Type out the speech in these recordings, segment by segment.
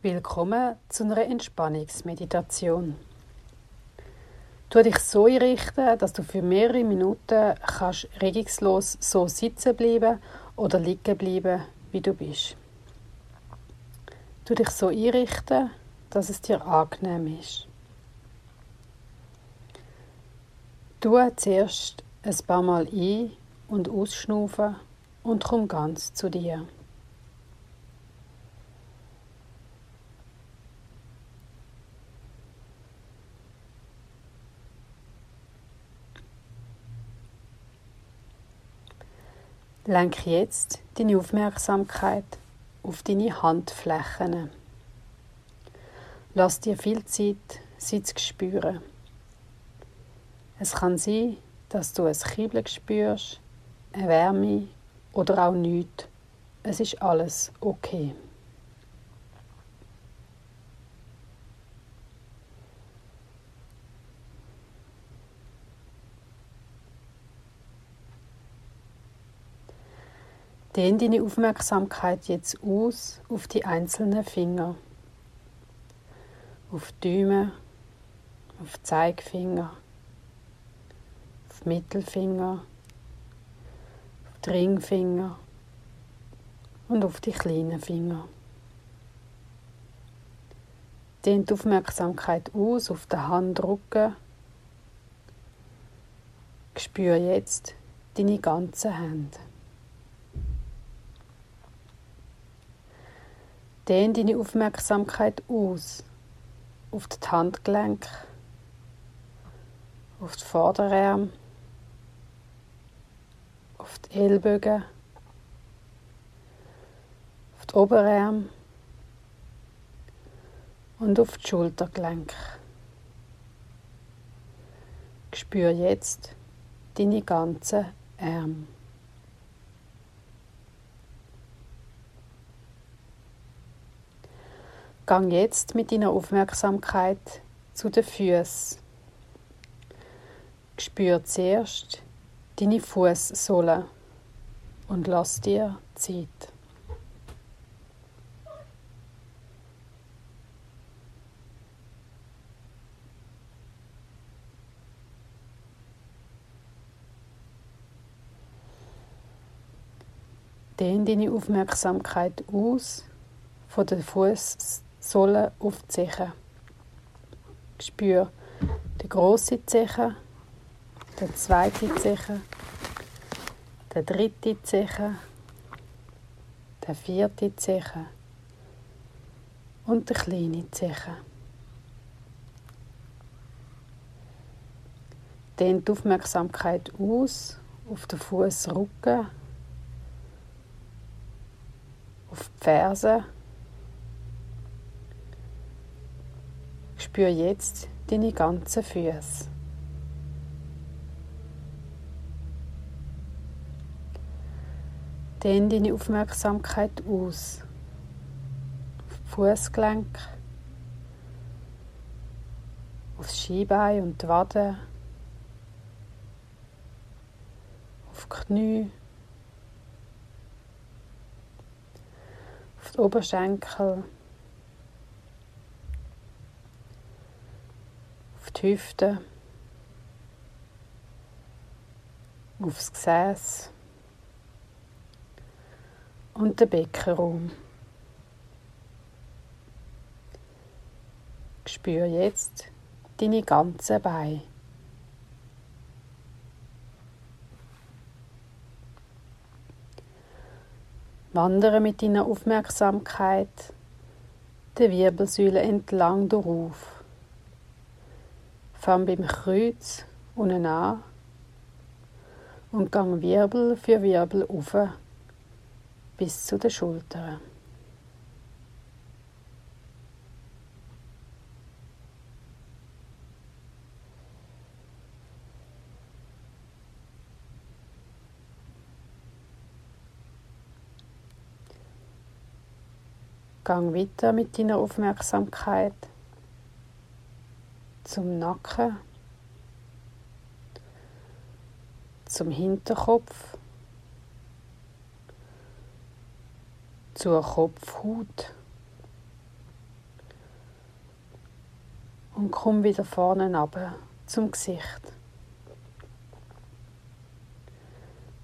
Willkommen zu einer Entspannungsmeditation. Tu dich so einrichten, dass du für mehrere Minuten kannst regungslos so sitzen bleiben oder liegen bleiben, wie du bist. Tu dich so einrichten, dass es dir angenehm ist. Tu zuerst ein paar Mal ein- und ausschnaufen und komm ganz zu dir. Lenk jetzt deine Aufmerksamkeit auf deine Handflächen. Lass dir viel Zeit, sie zu spüren. Es kann sein, dass du ein Kribbeln spürst, eine Wärme oder auch nichts. Es ist alles okay. Dehn deine Aufmerksamkeit jetzt aus auf die einzelnen Finger. Auf die Daumen, auf die Zeigefinger, auf die Mittelfinger, auf die Ringfinger und auf die kleinen Finger. Dehn die Aufmerksamkeit aus auf den Handrücken. Spür jetzt deine ganzen Hände. Dehn deine Aufmerksamkeit aus. Auf die Handgelenk, auf die Vorderarm, auf die Ellbogen, auf die Oberarm. Und auf die Schultergelenk. Spür jetzt deine ganzen Arme. Gang jetzt mit deiner Aufmerksamkeit zu den Füßen. Spür zuerst deine Fußsohle und lass dir Zeit. Dehn deine Aufmerksamkeit aus von den Fuß Sohle auf die Zeche. Spür die große Zeche, die zweite Zeche, die dritte Zeche, die vierte Zeche und die kleine Zeche. Dehn die Aufmerksamkeit aus auf den Fußrücken, auf die Ferse Spür jetzt deine ganzen Füße. Dehn deine Aufmerksamkeit aus. Auf Fußgelenk, aufs Skibein und die Wade, auf die Knie, auf die Oberschenkel. Die Hüfte, aufs Gesäß und den Beckenraum. Spür jetzt deine ganzen Beine. Wandere mit deiner Aufmerksamkeit der Wirbelsäule entlang durch. Fang beim Kreuz unten an und gang Wirbel für Wirbel auf bis zu den Schultern. Gang weiter mit deiner Aufmerksamkeit zum Nacken, zum Hinterkopf, zur Kopfhaut, und komm wieder vorne runter zum Gesicht.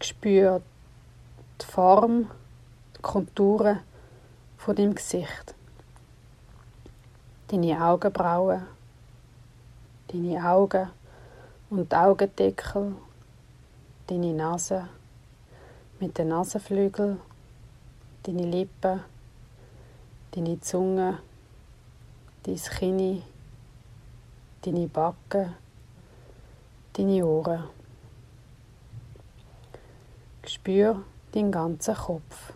Spür die Form, die Konturen von deinem Gesicht. Deine Augenbrauen, deine Augen und Augendeckel, deine Nase mit den Nasenflügeln, deine Lippen, deine Zunge, dein Kinn, deine Backen, deine Ohren. Spür deinen ganzen Kopf.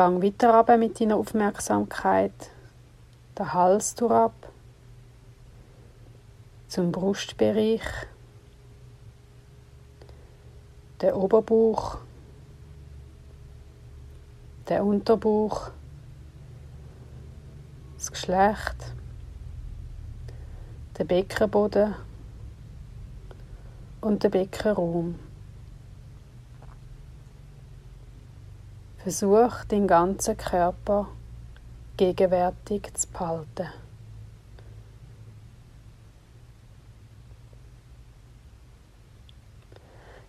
Gang weiter runter mit deiner Aufmerksamkeit, den Hals ab, zum Brustbereich, der Oberbauch, der Unterbauch, das Geschlecht, der Beckenboden. Und der Beckenraum. Versuch, den ganzen Körper gegenwärtig zu behalten.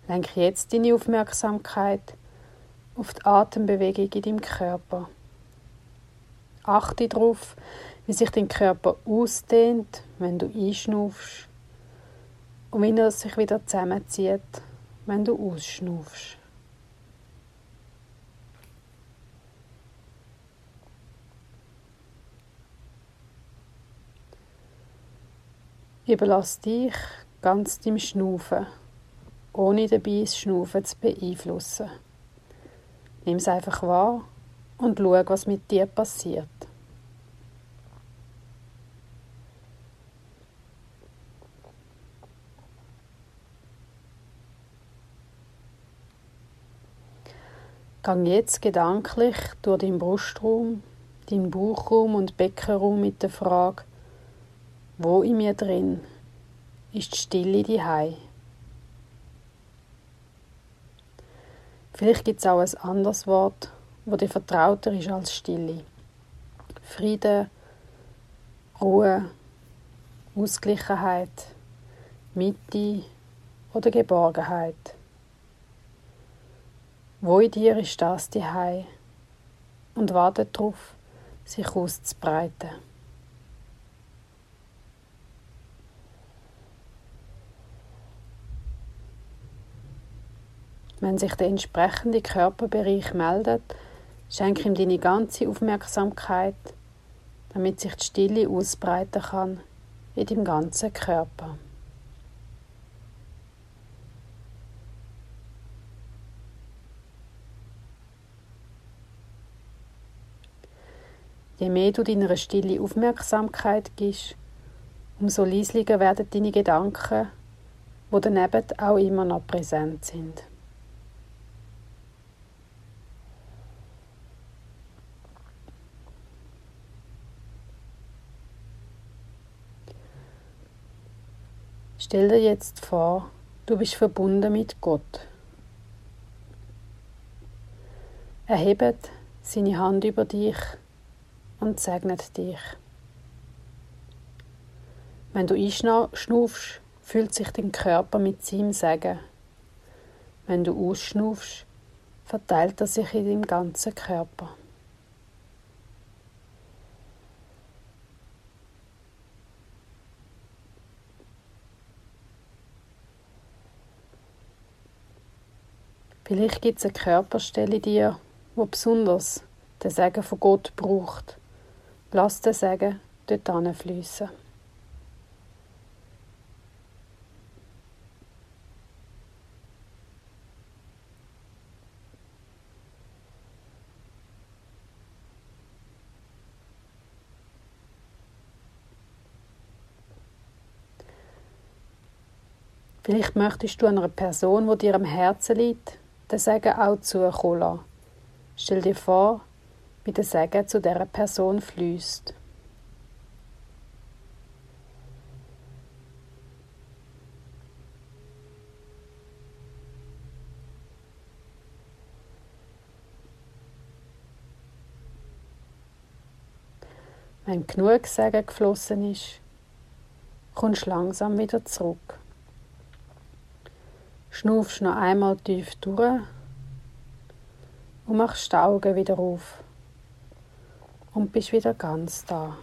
Lenke jetzt deine Aufmerksamkeit auf die Atembewegung in deinem Körper. Achte darauf, wie sich dein Körper ausdehnt, wenn du einschnaufst und wie er sich wieder zusammenzieht, wenn du ausschnaufst. Überlass dich ganz deinem Schnaufen, ohne dabei das Schnaufen zu beeinflussen. Nimm es einfach wahr und schau, was mit dir passiert. Gang jetzt gedanklich durch den Brustraum, deinen Bauchraum und Beckenraum mit der Frage, wo in mir drin ist die Stille die Hei? Vielleicht gibt es auch ein anderes Wort, wo dir vertrauter ist als Stille. Friede, Ruhe, Ausgleichheit, Mitte oder Geborgenheit. Wo in dir ist das die Hei und wartet darauf, sich auszubreiten. Wenn sich der entsprechende Körperbereich meldet, schenke ihm deine ganze Aufmerksamkeit, damit sich die Stille ausbreiten kann in deinem ganzen Körper. Je mehr du deiner Stille Aufmerksamkeit gibst, umso leislicher werden deine Gedanken, wo daneben auch immer noch präsent sind. Stell dir jetzt vor, du bist verbunden mit Gott. Er hebt seine Hand über dich und segnet dich. Wenn du einschnaufst, fühlt sich dein Körper mit seinem Segen. Wenn du ausschnaufst, verteilt er sich in deinem ganzen Körper. Vielleicht gibt es eine Körperstelle in dir, wo besonders den Segen von Gott braucht. Lass den Segen dort fließen. Vielleicht möchtest du einer Person, die dir am Herzen liegt, den Segen auch zukommen lassen. Stell dir vor, wie der Segen zu dieser Person fließt. Wenn genug Segen geflossen ist, kommst du langsam wieder zurück. Schnaufst noch einmal tief durch und machst die Augen wieder auf und bist wieder ganz da.